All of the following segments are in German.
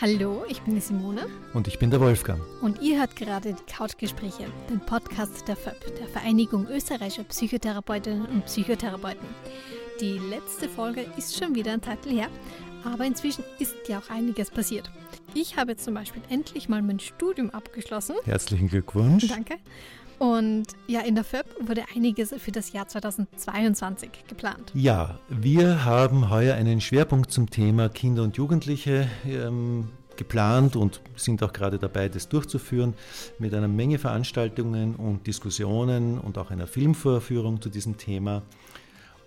Hallo, ich bin die Simone. Und ich bin der Wolfgang. Und ihr hört gerade die Couchgespräche, den Podcast der FÖP, der Vereinigung österreichischer Psychotherapeutinnen und Psychotherapeuten. Die letzte Folge ist schon wieder ein Titel her, aber inzwischen ist ja auch einiges passiert. Ich habe jetzt zum Beispiel endlich mal mein Studium abgeschlossen. Herzlichen Glückwunsch. Danke. Und ja, in der FÖP wurde einiges für das Jahr 2022 geplant. Ja, wir haben heuer einen Schwerpunkt zum Thema Kinder und Jugendliche ähm, geplant und sind auch gerade dabei, das durchzuführen mit einer Menge Veranstaltungen und Diskussionen und auch einer Filmvorführung zu diesem Thema.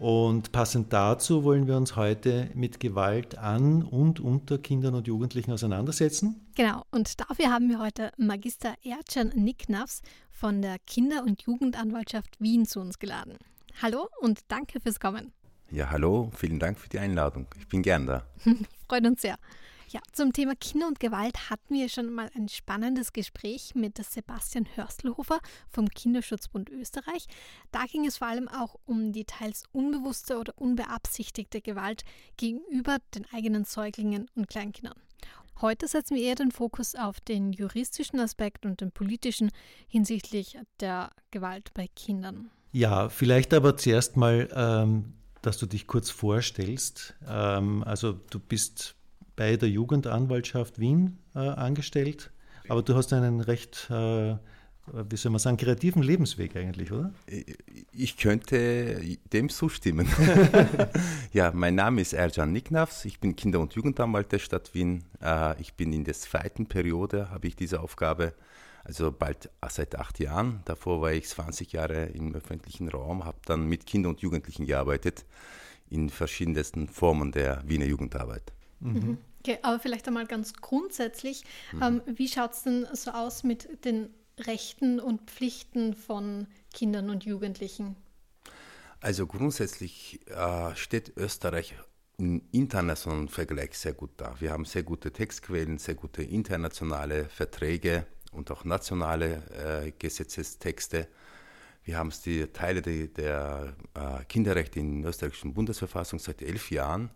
Und passend dazu wollen wir uns heute mit Gewalt an und unter Kindern und Jugendlichen auseinandersetzen. Genau, und dafür haben wir heute Magister Ercan Nicknafs von der Kinder- und Jugendanwaltschaft Wien zu uns geladen. Hallo und danke fürs Kommen. Ja, hallo, vielen Dank für die Einladung. Ich bin gern da. Freut uns sehr. Ja, zum Thema Kinder und Gewalt hatten wir schon mal ein spannendes Gespräch mit Sebastian Hörstelhofer vom Kinderschutzbund Österreich. Da ging es vor allem auch um die teils unbewusste oder unbeabsichtigte Gewalt gegenüber den eigenen Säuglingen und Kleinkindern. Heute setzen wir eher den Fokus auf den juristischen Aspekt und den politischen hinsichtlich der Gewalt bei Kindern. Ja, vielleicht aber zuerst mal, ähm, dass du dich kurz vorstellst. Ähm, also du bist bei der Jugendanwaltschaft Wien äh, angestellt. Aber du hast einen recht, äh, wie soll man sagen, kreativen Lebensweg eigentlich, oder? Ich könnte dem zustimmen. ja, mein Name ist Erjan Niknavs. Ich bin Kinder- und Jugendanwalt der Stadt Wien. Äh, ich bin in der zweiten Periode, habe ich diese Aufgabe also bald seit acht Jahren. Davor war ich 20 Jahre im öffentlichen Raum, habe dann mit Kindern und Jugendlichen gearbeitet in verschiedensten Formen der Wiener Jugendarbeit. Mhm. Okay, aber vielleicht einmal ganz grundsätzlich, mhm. ähm, wie schaut es denn so aus mit den Rechten und Pflichten von Kindern und Jugendlichen? Also grundsätzlich äh, steht Österreich im internationalen Vergleich sehr gut da. Wir haben sehr gute Textquellen, sehr gute internationale Verträge und auch nationale äh, Gesetzestexte. Wir haben die Teile der, der äh, Kinderrechte in der österreichischen Bundesverfassung seit elf Jahren.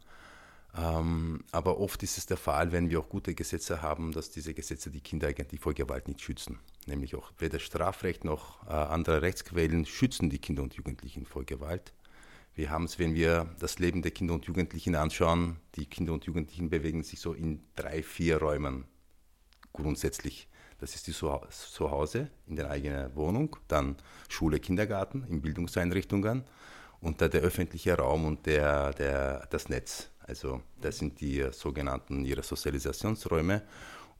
Ähm, aber oft ist es der Fall, wenn wir auch gute Gesetze haben, dass diese Gesetze die Kinder eigentlich vor Gewalt nicht schützen. Nämlich auch weder Strafrecht noch äh, andere Rechtsquellen schützen die Kinder und Jugendlichen vor Gewalt. Wir haben es, wenn wir das Leben der Kinder und Jugendlichen anschauen, die Kinder und Jugendlichen bewegen sich so in drei, vier Räumen grundsätzlich. Das ist die Zuhause in der eigenen Wohnung, dann Schule, Kindergarten, in Bildungseinrichtungen und da der öffentliche Raum und der, der, das Netz. Also das sind die sogenannten ihre Sozialisationsräume.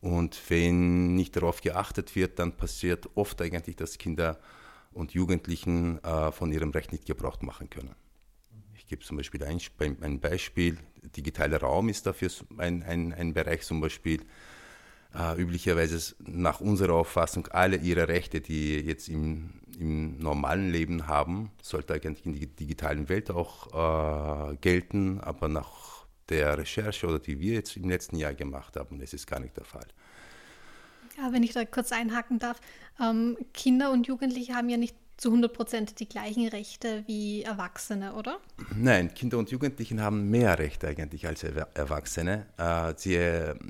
Und wenn nicht darauf geachtet wird, dann passiert oft eigentlich, dass Kinder und Jugendlichen äh, von ihrem Recht nicht Gebrauch machen können. Ich gebe zum Beispiel ein, ein Beispiel. Digitaler Raum ist dafür ein, ein, ein Bereich zum Beispiel. Äh, üblicherweise nach unserer Auffassung alle ihre Rechte, die jetzt im, im normalen Leben haben, sollte eigentlich in der digitalen Welt auch äh, gelten, aber nach der Recherche oder die wir jetzt im letzten Jahr gemacht haben, das ist gar nicht der Fall. Ja, wenn ich da kurz einhaken darf, ähm, Kinder und Jugendliche haben ja nicht zu 100 Prozent die gleichen Rechte wie Erwachsene, oder? Nein, Kinder und Jugendliche haben mehr Rechte eigentlich als Erwachsene. Äh, sie,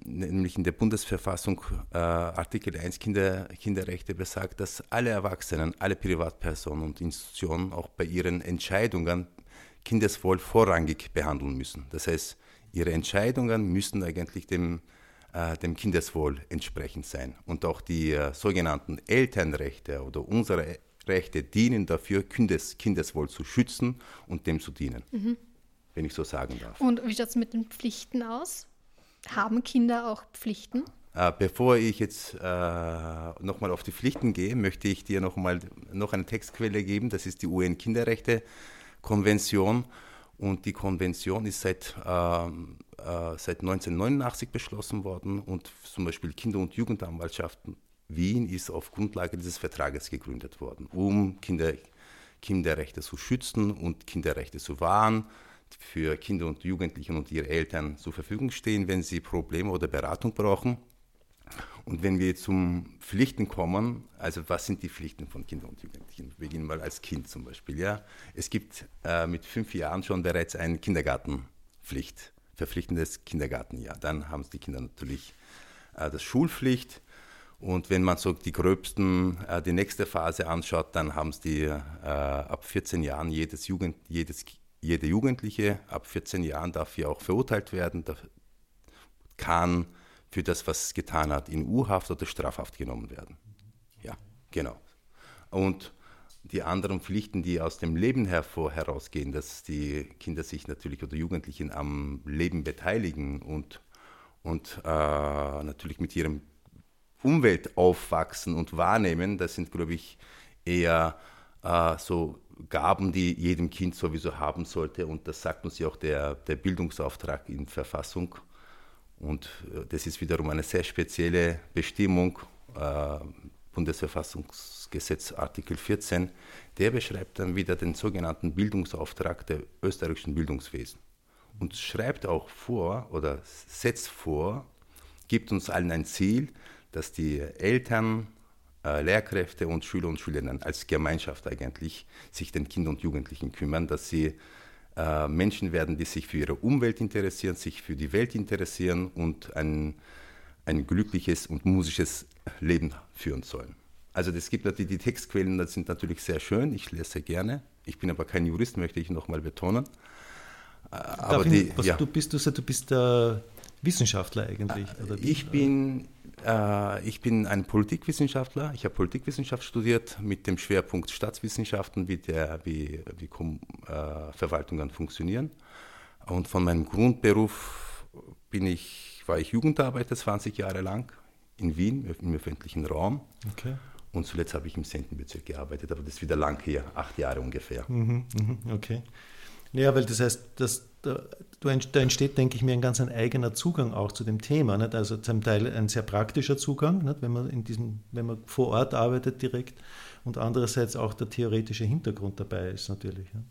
nämlich in der Bundesverfassung äh, Artikel 1 Kinder, Kinderrechte besagt, dass alle Erwachsenen, alle Privatpersonen und Institutionen auch bei ihren Entscheidungen Kindeswohl vorrangig behandeln müssen. Das heißt, ihre Entscheidungen müssen eigentlich dem, äh, dem Kindeswohl entsprechend sein. Und auch die äh, sogenannten Elternrechte oder unsere Rechte dienen dafür, Kindes, Kindeswohl zu schützen und dem zu dienen, mhm. wenn ich so sagen darf. Und wie schaut es mit den Pflichten aus? Haben Kinder auch Pflichten? Äh, bevor ich jetzt äh, nochmal auf die Pflichten gehe, möchte ich dir noch mal noch eine Textquelle geben. Das ist die UN-Kinderrechte-Konvention. Und die Konvention ist seit, äh, äh, seit 1989 beschlossen worden und zum Beispiel Kinder- und Jugendanwaltschaften Wien ist auf Grundlage dieses Vertrages gegründet worden, um Kinder, Kinderrechte zu schützen und Kinderrechte zu wahren, für Kinder und Jugendliche und ihre Eltern zur Verfügung stehen, wenn sie Probleme oder Beratung brauchen. Und wenn wir zum Pflichten kommen, also was sind die Pflichten von Kindern und Jugendlichen? Wir beginnen mal als Kind zum Beispiel. Ja, es gibt äh, mit fünf Jahren schon bereits eine Kindergartenpflicht, verpflichtendes Kindergartenjahr. Dann haben die Kinder natürlich äh, das Schulpflicht. Und wenn man so die gröbsten, äh, die nächste Phase anschaut, dann haben es die äh, ab 14 Jahren jedes Jugend, jedes, jede Jugendliche ab 14 Jahren darf hier auch verurteilt werden, kann für das, was es getan hat, in U-Haft oder Strafhaft genommen werden. Ja, genau. Und die anderen Pflichten, die aus dem Leben hervor herausgehen, dass die Kinder sich natürlich oder Jugendlichen am Leben beteiligen und, und äh, natürlich mit ihrem Umwelt aufwachsen und wahrnehmen, das sind, glaube ich, eher äh, so Gaben, die jedem Kind sowieso haben sollte. Und das sagt uns ja auch der, der Bildungsauftrag in Verfassung. Und äh, das ist wiederum eine sehr spezielle Bestimmung, äh, Bundesverfassungsgesetz Artikel 14, der beschreibt dann wieder den sogenannten Bildungsauftrag der österreichischen Bildungswesen und schreibt auch vor oder setzt vor, gibt uns allen ein Ziel, dass die Eltern, äh, Lehrkräfte und Schüler und Schülerinnen als Gemeinschaft eigentlich sich den Kindern und Jugendlichen kümmern, dass sie äh, Menschen werden, die sich für ihre Umwelt interessieren, sich für die Welt interessieren und ein, ein glückliches und musisches Leben führen sollen. Also es gibt natürlich die Textquellen, das sind natürlich sehr schön, ich lese gerne. Ich bin aber kein Jurist, möchte ich nochmal betonen. Äh, aber die, was, ja. du bist du, du bist der Wissenschaftler eigentlich? Ich bin äh, ich bin ein Politikwissenschaftler. Ich habe Politikwissenschaft studiert mit dem Schwerpunkt Staatswissenschaften, wie, der, wie, wie äh, Verwaltungen funktionieren. Und von meinem Grundberuf bin ich, war ich Jugendarbeiter 20 Jahre lang in Wien im öffentlichen Raum. Okay. Und zuletzt habe ich im Sendenbezirk gearbeitet, aber das ist wieder lang her, acht Jahre ungefähr. Mhm, mhm okay. Ja, weil das heißt, dass da, entsteht, denke ich mir, ein ganz ein eigener Zugang auch zu dem Thema. Nicht? Also zum Teil ein sehr praktischer Zugang, nicht? Wenn, man in diesem, wenn man vor Ort arbeitet direkt und andererseits auch der theoretische Hintergrund dabei ist natürlich. Nicht?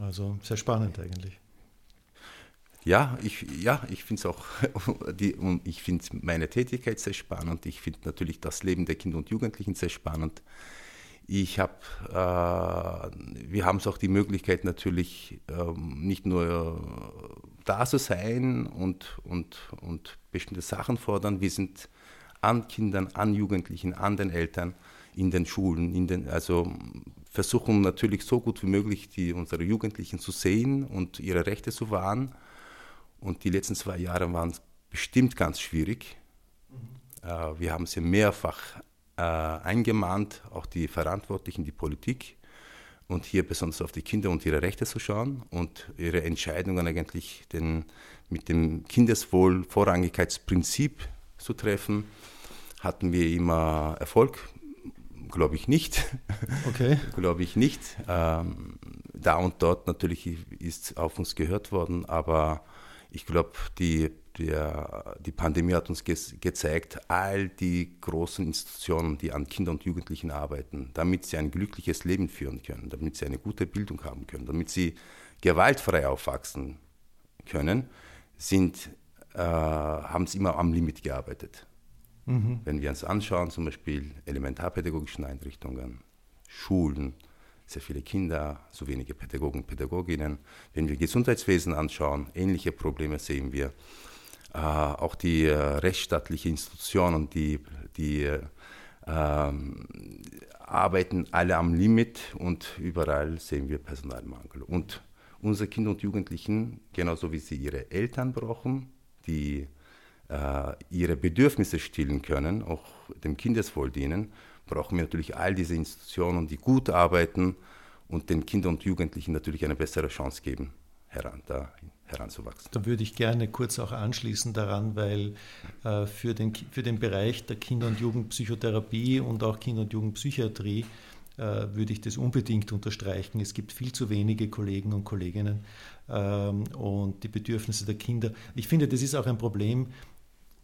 Also sehr spannend eigentlich. Ja, ich, ja, ich finde es auch, die, ich finde meine Tätigkeit sehr spannend. Ich finde natürlich das Leben der Kinder und Jugendlichen sehr spannend. Ich habe, äh, wir haben es auch die Möglichkeit natürlich ähm, nicht nur da zu sein und, und, und bestimmte Sachen fordern. Wir sind an Kindern, an Jugendlichen, an den Eltern, in den Schulen, in den, also versuchen natürlich so gut wie möglich die, unsere Jugendlichen zu sehen und ihre Rechte zu wahren. Und die letzten zwei Jahre waren bestimmt ganz schwierig. Mhm. Äh, wir haben sie mehrfach äh, eingemahnt, auch die Verantwortlichen, die Politik, und hier besonders auf die Kinder und ihre Rechte zu schauen und ihre Entscheidungen eigentlich den, mit dem Kindeswohl Vorrangigkeitsprinzip zu treffen. Hatten wir immer Erfolg? Glaube ich nicht. Okay. Glaube ich nicht. Ähm, da und dort natürlich ist auf uns gehört worden, aber ich glaube, die der, die Pandemie hat uns ge gezeigt, all die großen Institutionen, die an Kindern und Jugendlichen arbeiten, damit sie ein glückliches Leben führen können, damit sie eine gute Bildung haben können, damit sie gewaltfrei aufwachsen können, sind, äh, haben es immer am Limit gearbeitet. Mhm. Wenn wir uns anschauen, zum Beispiel elementarpädagogischen Einrichtungen, Schulen, sehr viele Kinder, so wenige Pädagogen und Pädagoginnen. Wenn wir Gesundheitswesen anschauen, ähnliche Probleme sehen wir. Äh, auch die äh, rechtsstaatliche Institutionen, die, die äh, arbeiten alle am Limit und überall sehen wir Personalmangel. Und unsere Kinder und Jugendlichen, genauso wie sie ihre Eltern brauchen, die äh, ihre Bedürfnisse stillen können, auch dem Kindeswohl dienen, brauchen wir natürlich all diese Institutionen, die gut arbeiten und den Kindern und Jugendlichen natürlich eine bessere Chance geben, heran, da heranzuwachsen. Da würde ich gerne kurz auch anschließen daran, weil äh, für, den, für den Bereich der Kinder- und Jugendpsychotherapie und auch Kinder- und Jugendpsychiatrie äh, würde ich das unbedingt unterstreichen. Es gibt viel zu wenige Kollegen und Kolleginnen ähm, und die Bedürfnisse der Kinder. Ich finde, das ist auch ein Problem,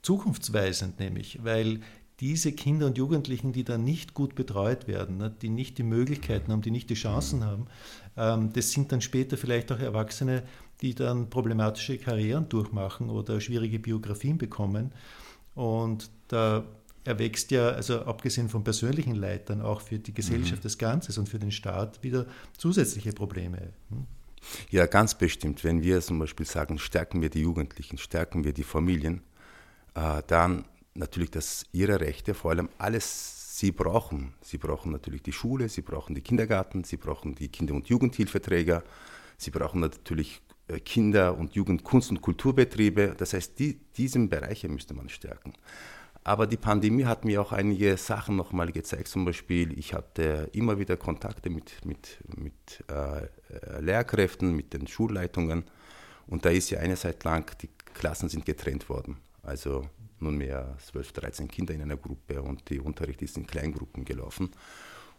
zukunftsweisend nämlich, weil diese Kinder und Jugendlichen, die dann nicht gut betreut werden, ne, die nicht die Möglichkeiten haben, die nicht die Chancen haben, ähm, das sind dann später vielleicht auch Erwachsene, die dann problematische Karrieren durchmachen oder schwierige Biografien bekommen. Und da erwächst ja, also abgesehen vom persönlichen Leid, dann auch für die Gesellschaft mhm. des Ganzes und für den Staat wieder zusätzliche Probleme. Hm? Ja, ganz bestimmt. Wenn wir zum Beispiel sagen, stärken wir die Jugendlichen, stärken wir die Familien, Äh, dann natürlich, dass ihre Rechte vor allem alles sie brauchen. Sie brauchen natürlich die Schule, sie brauchen die Kindergarten, sie brauchen die Kinder- und Jugendhilfeträger, sie brauchen natürlich äh, Kinder- und Jugend-, Kunst- und Kulturbetriebe. Das heißt, die, diesen Bereiche müsste man stärken. Aber die Pandemie hat mir auch einige Sachen nochmal gezeigt. Zum Beispiel, ich hatte immer wieder Kontakte mit, mit, mit äh, Lehrkräften, mit den Schulleitungen. Und da ist ja eine Zeit lang, die Klassen sind getrennt worden. Also nunmehr 12, 13 Kinder in einer Gruppe und die Unterricht ist in Kleingruppen gelaufen.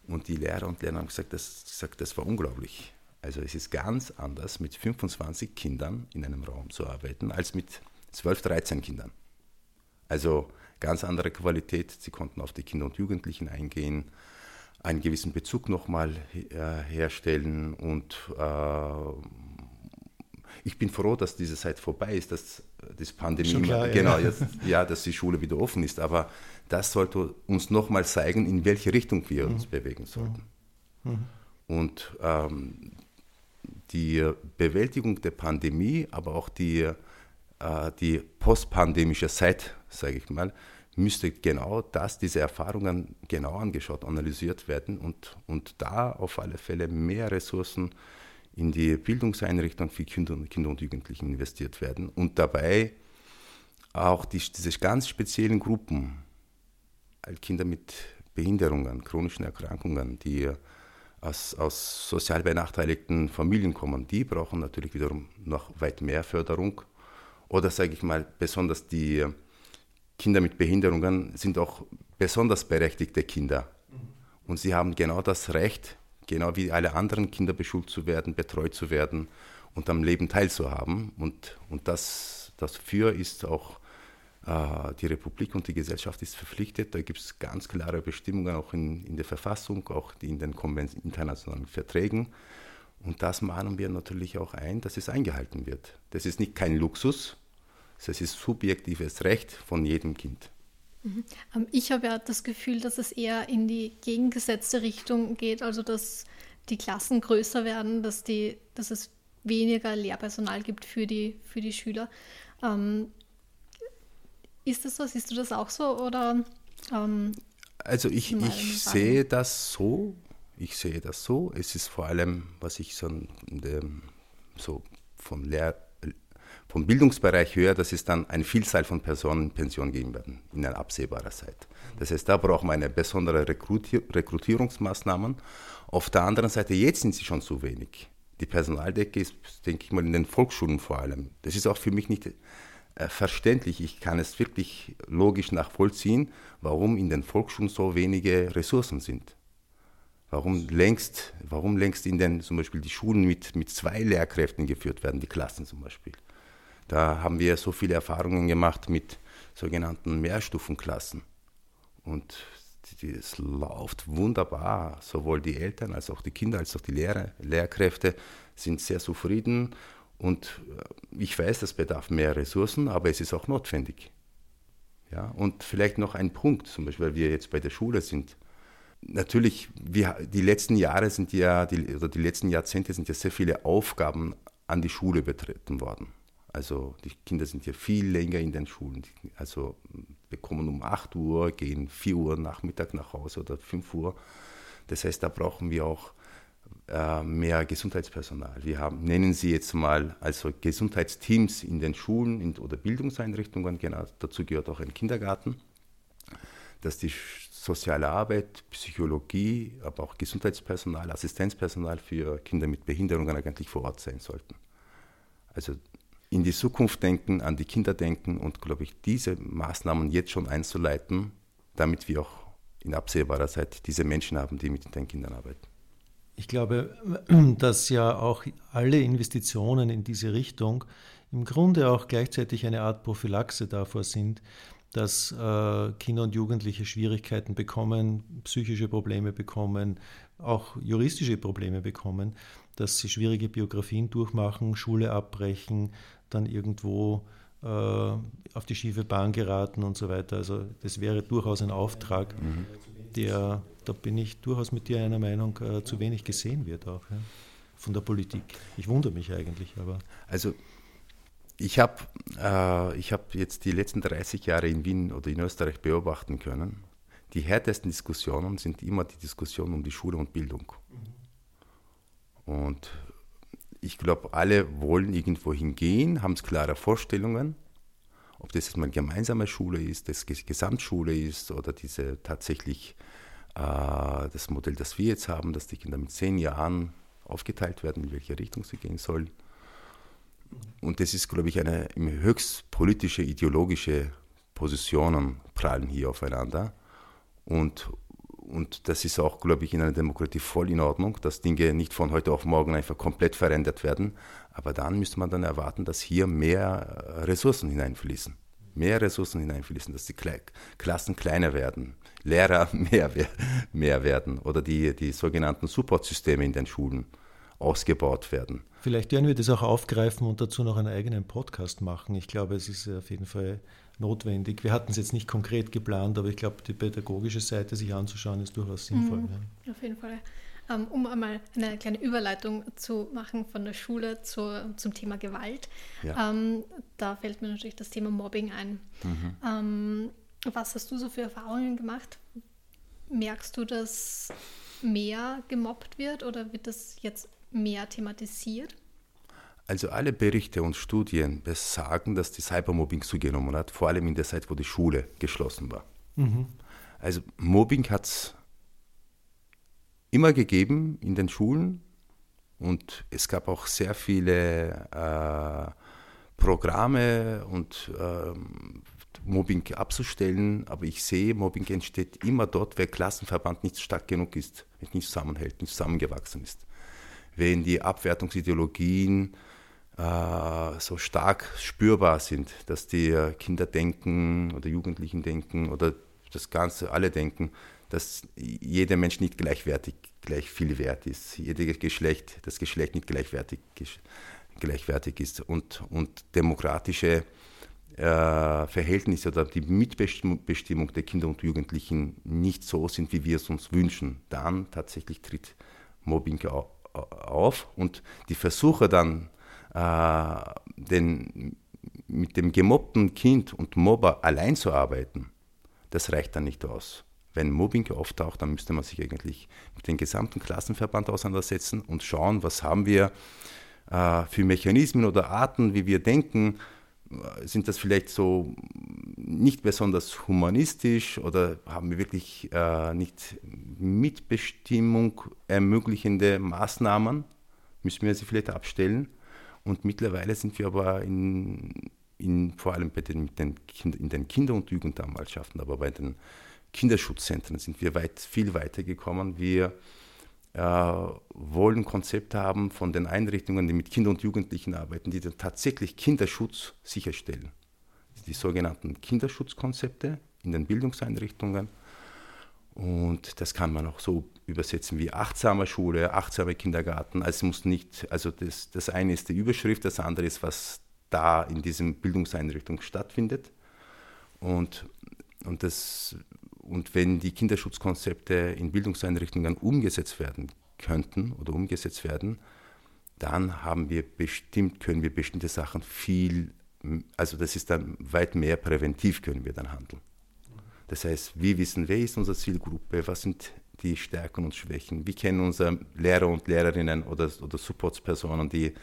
Und die Lehrer und Lehrer haben gesagt, das, gesagt, das war unglaublich. Also es ist ganz anders, mit 25 Kindern in einem Raum zu arbeiten, als mit 12, 13 Kindern. Also ganz andere Qualität. Sie konnten auf die Kinder und Jugendlichen eingehen, einen gewissen Bezug nochmal äh, herstellen und äh, ich bin froh, dass diese Zeit vorbei ist, dass das Pandemie, klar, genau, ja. Jetzt, ja, dass die Schule wieder offen ist. Aber das sollte uns nochmal zeigen, in welche Richtung wir uns mhm. bewegen sollten. Mhm. Und ähm, die Bewältigung der Pandemie, aber auch die, äh, die postpandemische Zeit, sage ich mal, müsste genau das, diese Erfahrungen genau angeschaut, analysiert werden und, und da auf alle Fälle mehr Ressourcen in die Bildungseinrichtung für Kinder und, Kinder und Jugendlichen investiert werden und dabei auch die, diese ganz speziellen Gruppen, Kinder mit Behinderungen, chronischen Erkrankungen, die aus, aus sozial benachteiligten Familien kommen, die brauchen natürlich wiederum noch weit mehr Förderung. Oder sage ich mal, besonders die Kinder mit Behinderungen sind auch besonders berechtigte Kinder. Und sie haben genau das Recht, genau wie alle anderen Kinder beschult zu werden, betreut zu werden und am Leben teilzuhaben. Und, und das, dafür ist auch äh, die Republik und die Gesellschaft ist verpflichtet. Da gibt es ganz klare Bestimmungen auch in, in der Verfassung, auch in den internationalen Verträgen. Und das mahnen wir natürlich auch ein, dass es eingehalten wird. Das ist nicht kein Luxus, das ist subjektives Recht von jedem Kind. Mhm. Ähm, ich habe ja das Gefühl, dass es eher in die gegengesetzte Richtung geht, also dass die Klassen größer werden, dass, die, dass es weniger Lehrpersonal gibt für die, für die Schüler. Ähm, ist das so? Siehst du das auch so? Oder, ähm, also ich, ich sehe das so. Ich sehe das so. Es ist vor allem, was ich so, so vom Lehr vom Bildungsbereich höher, dass es dann eine Vielzahl von Personen in Pension geben werden in einer absehbarer Zeit. Das heißt, da brauchen wir eine besondere Rekrutier Rekrutierungsmaßnahmen. Auf der anderen Seite, jetzt sind sie schon zu wenig. Die Personaldecke ist, denke ich mal, in den Volksschulen vor allem. Das ist auch für mich nicht äh, verständlich. Ich kann es wirklich logisch nachvollziehen, warum in den Volksschulen so wenige Ressourcen sind. Warum längst, warum längst in den zum Beispiel die Schulen mit, mit zwei Lehrkräften geführt werden, die Klassen zum Beispiel. Da haben wir so viele Erfahrungen gemacht mit sogenannten Mehrstufenklassen. Und es läuft wunderbar. Sowohl die Eltern als auch die Kinder als auch die Lehrer, Lehrkräfte sind sehr zufrieden. Und äh, ich weiß, das bedarf mehr Ressourcen, aber es ist auch notwendig. Ja, und vielleicht noch ein Punkt, zum Beispiel, weil wir jetzt bei der Schule sind. Natürlich, wir, die letzten Jahre sind ja, die, oder die letzten Jahrzehnte sind ja sehr viele Aufgaben an die Schule betreten worden. Also die Kinder sind ja viel länger in den Schulen. Also bekommen um 8 Uhr, gehen 4 Uhr Nachmittag nach Hause oder 5 Uhr. Das heißt, da brauchen wir auch äh, mehr Gesundheitspersonal. Wir haben, nennen sie jetzt mal also Gesundheitsteams in den Schulen in, oder Bildungseinrichtungen. Genau, dazu gehört auch ein Kindergarten, dass die soziale Arbeit, Psychologie, aber auch Gesundheitspersonal, Assistenzpersonal für Kinder mit Behinderungen eigentlich vor Ort sein sollten. Also in die Zukunft denken, an die Kinder denken und, glaube ich, diese Maßnahmen jetzt schon einzuleiten, damit wir auch in absehbarer Zeit diese Menschen haben, die mit den Kindern arbeiten. Ich glaube, dass ja auch alle Investitionen in diese Richtung im Grunde auch gleichzeitig eine Art Prophylaxe davor sind, dass äh, Kinder und Jugendliche Schwierigkeiten bekommen, psychische Probleme bekommen, auch juristische Probleme bekommen, dass sie schwierige Biografien durchmachen, Schule abbrechen, dann irgendwo äh, auf die schiefe Bahn geraten und so weiter. Also das wäre durchaus ein Auftrag, mhm. der, da bin ich durchaus mit dir einer Meinung, äh, zu wenig gesehen wird auch ja, von der Politik. Ich wundere mich eigentlich, aber. Also ich habe äh, hab jetzt die letzten 30 Jahre in Wien oder in Österreich beobachten können. Die härtesten Diskussionen sind immer die Diskussionen um die Schule und Bildung. Mhm. Und ich glaube, alle wollen irgendwo hingehen, haben klare Vorstellungen. Ob das jetzt mal gemeinsame Schule ist, das Gesamtschule ist oder diese tatsächlich äh, das Modell, das wir jetzt haben, dass die Kinder mit zehn Jahren aufgeteilt werden, in welche Richtung sie gehen sollen. Und das ist, glaube ich, eine höchst politische, ideologische Positionen prallen hier aufeinander. Und, und das ist auch, glaube ich, in einer Demokratie voll in Ordnung, dass Dinge nicht von heute auf morgen einfach komplett verändert werden. Aber dann müsste man dann erwarten, dass hier mehr Ressourcen hineinfließen. Mehr Ressourcen hineinfließen, dass die Klassen kleiner werden, Lehrer mehr, mehr werden oder die, die sogenannten Supportsysteme in den Schulen ausgebaut werden. Vielleicht werden wir das auch aufgreifen und dazu noch einen eigenen Podcast machen. Ich glaube, es ist auf jeden Fall notwendig. Wir hatten es jetzt nicht konkret geplant, aber ich glaube, die pädagogische Seite sich anzuschauen, ist durchaus sinnvoll. Mhm, ja. Auf jeden Fall. Ähm, um einmal eine kleine Überleitung zu machen von der Schule zu, zum Thema Gewalt. Ja. Ähm, da fällt mir natürlich das Thema Mobbing ein. Mhm. Ähm, was hast du so für Erfahrungen gemacht? Merkst du, dass mehr gemobbt wird oder wird das jetzt mehr thematisiert? Also alle Berichte und Studien besagen, dass die Cybermobbing zugenommen hat, vor allem in der Zeit, wo die Schule geschlossen war. Mhm. Also Mobbing hat es immer gegeben in den Schulen und es gab auch sehr viele äh, Programme und äh, Mobbing abzustellen, aber ich sehe, Mobbing entsteht immer dort, wer Klassenverband nicht stark genug ist, nicht zusammenhält, nicht zusammengewachsen ist. Wenn die Abwertungsideologien so stark spürbar sind, dass die Kinder denken oder Jugendlichen denken oder das Ganze alle denken, dass jeder Mensch nicht gleichwertig, gleich viel wert ist, jedes Geschlecht, das Geschlecht nicht gleichwertig, gleichwertig ist und, und demokratische äh, Verhältnisse oder die Mitbestimmung der Kinder und Jugendlichen nicht so sind, wie wir es uns wünschen, dann tatsächlich tritt Mobbing auf und die Versuche dann, äh, den, mit dem gemobbten Kind und Mobber allein zu arbeiten, das reicht dann nicht aus. Wenn Mobbing auftaucht, dann müsste man sich eigentlich mit dem gesamten Klassenverband auseinandersetzen und schauen, was haben wir äh, für Mechanismen oder Arten, wie wir denken, sind das vielleicht so nicht besonders humanistisch oder haben wir wirklich äh, nicht Mitbestimmung ermöglichende Maßnahmen? Müssen wir sie vielleicht abstellen? Und mittlerweile sind wir aber in, in vor allem bei den, den kind, in den Kinder- und Jugendanwaltschaften, aber bei den Kinderschutzzentren sind wir weit, viel weiter gekommen. Wir äh, wollen Konzepte haben von den Einrichtungen, die mit Kindern und Jugendlichen arbeiten, die dann tatsächlich Kinderschutz sicherstellen. Die sogenannten Kinderschutzkonzepte in den Bildungseinrichtungen. Und das kann man auch so übersetzen wie achtsame Schule, achtsame Kindergarten. Also es muss nicht, also das, das eine ist die Überschrift, das andere ist, was da in diesem Bildungseinrichtung stattfindet. Und, und das und wenn die Kinderschutzkonzepte in Bildungseinrichtungen umgesetzt werden könnten oder umgesetzt werden, dann haben wir bestimmt, können wir bestimmte Sachen viel, also das ist dann weit mehr präventiv können wir dann handeln. Das heißt, wir wissen, wer ist unsere Zielgruppe, was sind die Stärken und Schwächen, wie kennen unsere Lehrer und Lehrerinnen oder, oder Supportspersonen, die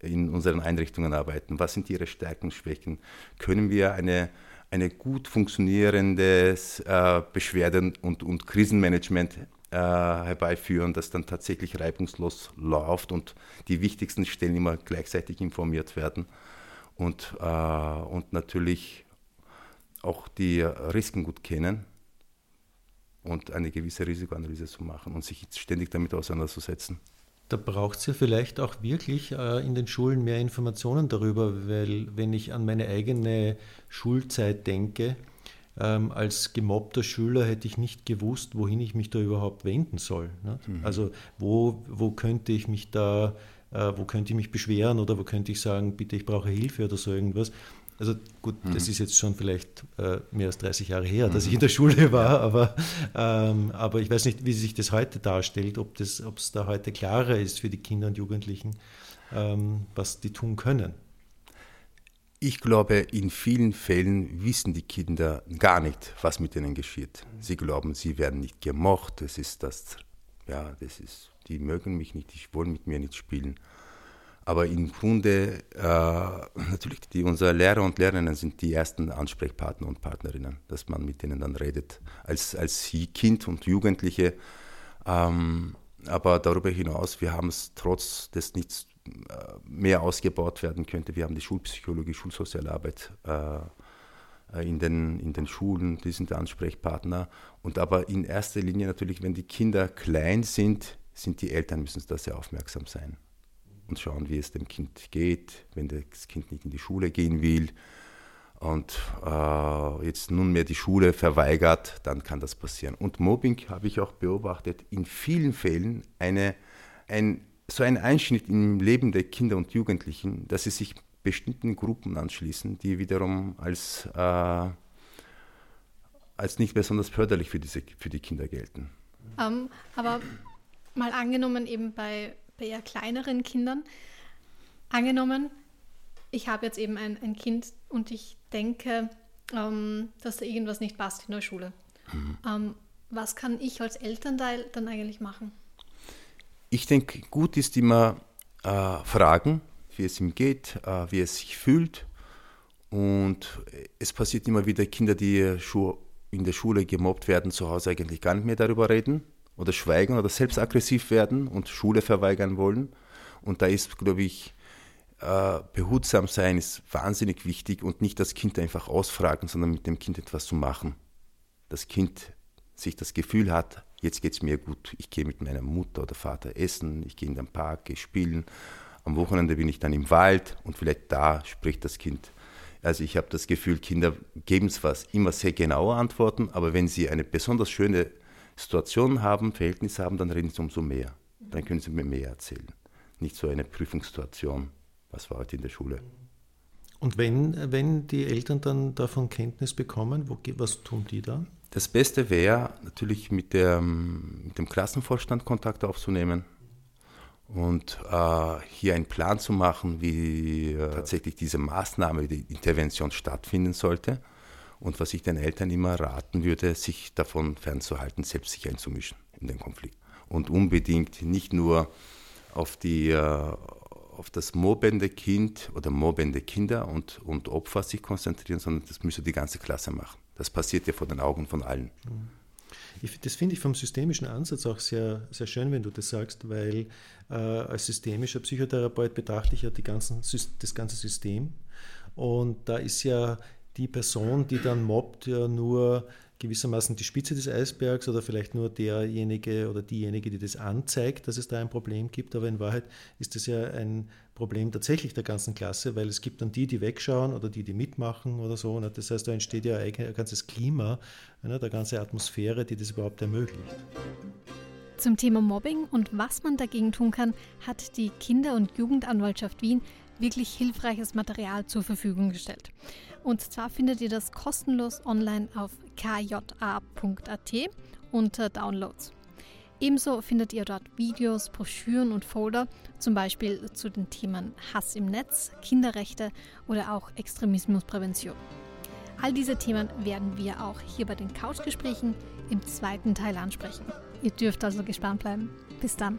in unseren Einrichtungen arbeiten, was sind ihre Stärken und Schwächen, können wir eine eine gut funktionierendes äh, Beschwerden- und, und Krisenmanagement äh, herbeiführen, das dann tatsächlich reibungslos läuft und die wichtigsten Stellen immer gleichzeitig informiert werden? Und, äh, und natürlich auch die Risiken gut kennen und eine gewisse Risikoanalyse zu machen und sich ständig damit auseinanderzusetzen. Da braucht es ja vielleicht auch wirklich äh, in den Schulen mehr Informationen darüber, weil wenn ich an meine eigene Schulzeit denke, ähm, als gemobbter Schüler hätte ich nicht gewusst, wohin ich mich da überhaupt wenden soll. Mhm. Also wo, wo könnte ich mich da, äh, wo könnte ich mich beschweren oder wo könnte ich sagen, bitte, ich brauche Hilfe oder so irgendwas. Also gut, mhm. das ist jetzt schon vielleicht äh, mehr als 30 Jahre her, dass mhm. ich in der Schule war, aber, ähm, aber ich weiß nicht, wie sich das heute darstellt, ob es da heute klarer ist für die Kinder und Jugendlichen, ähm, was die tun können. Ich glaube, in vielen Fällen wissen die Kinder gar nicht, was mit ihnen geschieht. Sie glauben, sie werden nicht gemocht. Das ist das, ja, das ist, die mögen mich nicht, die wollen mit mir nicht spielen. Aber im Grunde, äh, natürlich, die, unsere Lehrer und Lehrerinnen sind die ersten Ansprechpartner und Partnerinnen, dass man mit denen dann redet, als, als Kind und Jugendliche. Ähm, aber darüber hinaus, wir haben es trotz des nichts äh, mehr ausgebaut werden könnte. Wir haben die Schulpsychologie, Schulsozialarbeit äh, äh, in, den, in den Schulen, die sind Ansprechpartner. Und aber in erster Linie natürlich, wenn die Kinder klein sind, sind die Eltern müssen da sehr aufmerksam sein und schauen, wie es dem Kind geht, wenn das Kind nicht in die Schule gehen will und äh, jetzt nunmehr die Schule verweigert, dann kann das passieren. Und Mobbing habe ich auch beobachtet, in vielen Fällen eine, ein, so ein Einschnitt im Leben der Kinder und Jugendlichen, dass sie sich bestimmten Gruppen anschließen, die wiederum als, äh, als nicht besonders förderlich für, diese, für die Kinder gelten. Um, ähm, aber mal angenommen eben bei bei eher kleineren Kindern. Angenommen, ich habe jetzt eben ein, ein Kind und ich denke, ähm, dass da irgendwas nicht passt in der Schule. Mhm. Ähm, was kann ich als Elternteil dann eigentlich machen? Ich denke, gut ist immer äh, fragen, wie es ihm geht, äh, wie er sich fühlt. Und es passiert immer wieder, Kinder, die in der Schule gemobbt werden, zu Hause eigentlich gar nicht mehr darüber reden oder schweigen oder selbst aggressiv werden und Schule verweigern wollen. Und da ist, glaube ich, äh, behutsam sein ist wahnsinnig wichtig und nicht das Kind einfach ausfragen, sondern mit dem Kind etwas zu machen. Das Kind sich das Gefühl hat, jetzt geht es mir gut, ich gehe mit meiner Mutter oder Vater essen, ich gehe in den Park, gehe spielen. Am Wochenende bin ich dann im Wald und vielleicht da spricht das Kind. Also ich habe das Gefühl, Kinder geben zwar immer sehr genaue Antworten, aber wenn sie eine besonders schöne Situationen haben, Verhältnisse haben, dann reden sie umso mehr. Dann können sie mir mehr erzählen. Nicht so eine Prüfungssituation, was war heute in der Schule. Und wenn, wenn die Eltern dann davon Kenntnis bekommen, wo, was tun die dann? Das Beste wäre natürlich mit, der, mit dem Klassenvorstand Kontakt aufzunehmen und äh, hier einen Plan zu machen, wie äh, tatsächlich diese Maßnahme, die Intervention stattfinden sollte. Und was ich den Eltern immer raten würde, sich davon fernzuhalten, selbst sich einzumischen in den Konflikt. Und unbedingt nicht nur auf, die, äh, auf das mobbende Kind oder mobbende Kinder und, und Opfer sich konzentrieren, sondern das müsste die ganze Klasse machen. Das passiert ja vor den Augen von allen. Ich, das finde ich vom systemischen Ansatz auch sehr, sehr schön, wenn du das sagst, weil äh, als systemischer Psychotherapeut betrachte ich ja ganzen, das ganze System. Und da ist ja die Person, die dann mobbt, ja nur gewissermaßen die Spitze des Eisbergs oder vielleicht nur derjenige oder diejenige, die das anzeigt, dass es da ein Problem gibt. Aber in Wahrheit ist das ja ein Problem tatsächlich der ganzen Klasse, weil es gibt dann die, die wegschauen oder die, die mitmachen oder so. Das heißt, da entsteht ja ein ganzes Klima, eine ganze Atmosphäre, die das überhaupt ermöglicht. Zum Thema Mobbing und was man dagegen tun kann, hat die Kinder- und Jugendanwaltschaft Wien wirklich hilfreiches Material zur Verfügung gestellt. Und zwar findet ihr das kostenlos online auf kja.at unter Downloads. Ebenso findet ihr dort Videos, Broschüren und Folder, zum Beispiel zu den Themen Hass im Netz, Kinderrechte oder auch Extremismusprävention. All diese Themen werden wir auch hier bei den Couchgesprächen im zweiten Teil ansprechen. Ihr dürft also gespannt bleiben. Bis dann.